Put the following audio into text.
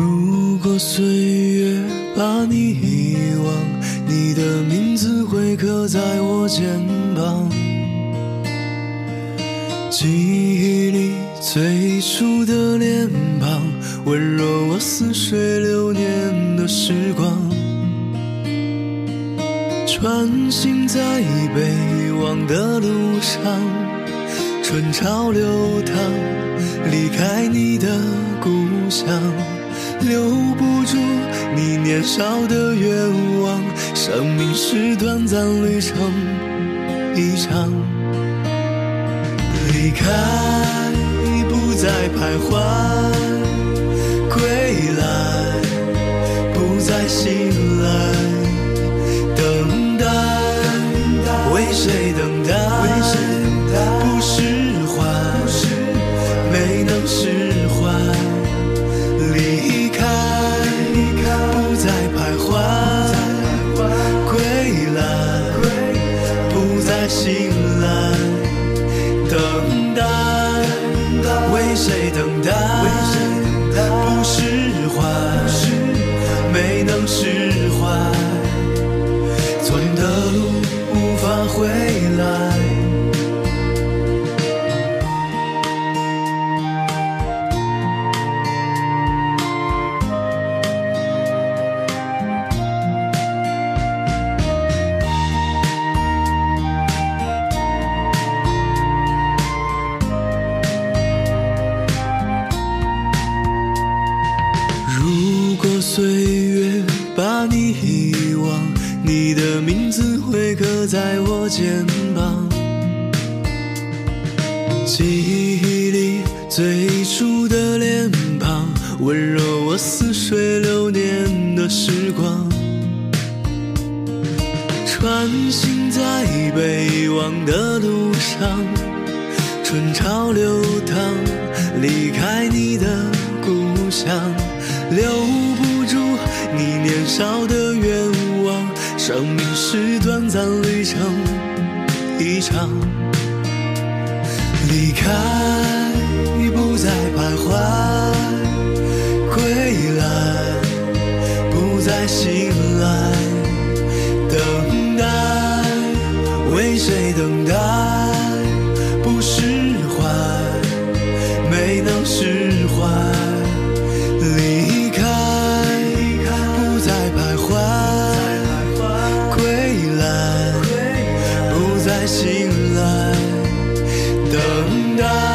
如果岁月把你遗忘，你的名字会刻在我肩膀。记忆里最初的脸庞，温柔我似水流年的时光。穿行在北望的路上，春潮流淌，离开你的故乡。留不住你年少的愿望，生命是短暂旅程一场，离开不再徘徊，归来不再醒来，等待为谁等待？醒来，等待，为谁等待？不释怀，没能释怀，昨天的路无法回来。我肩膀。记忆里最初的脸庞，温柔我似水流年的时光。穿行在北望的路上，春潮流淌，离开你的故乡。留不住你年少的愿，生命是短暂旅程一场。离开不再徘徊，归来不再醒来，die.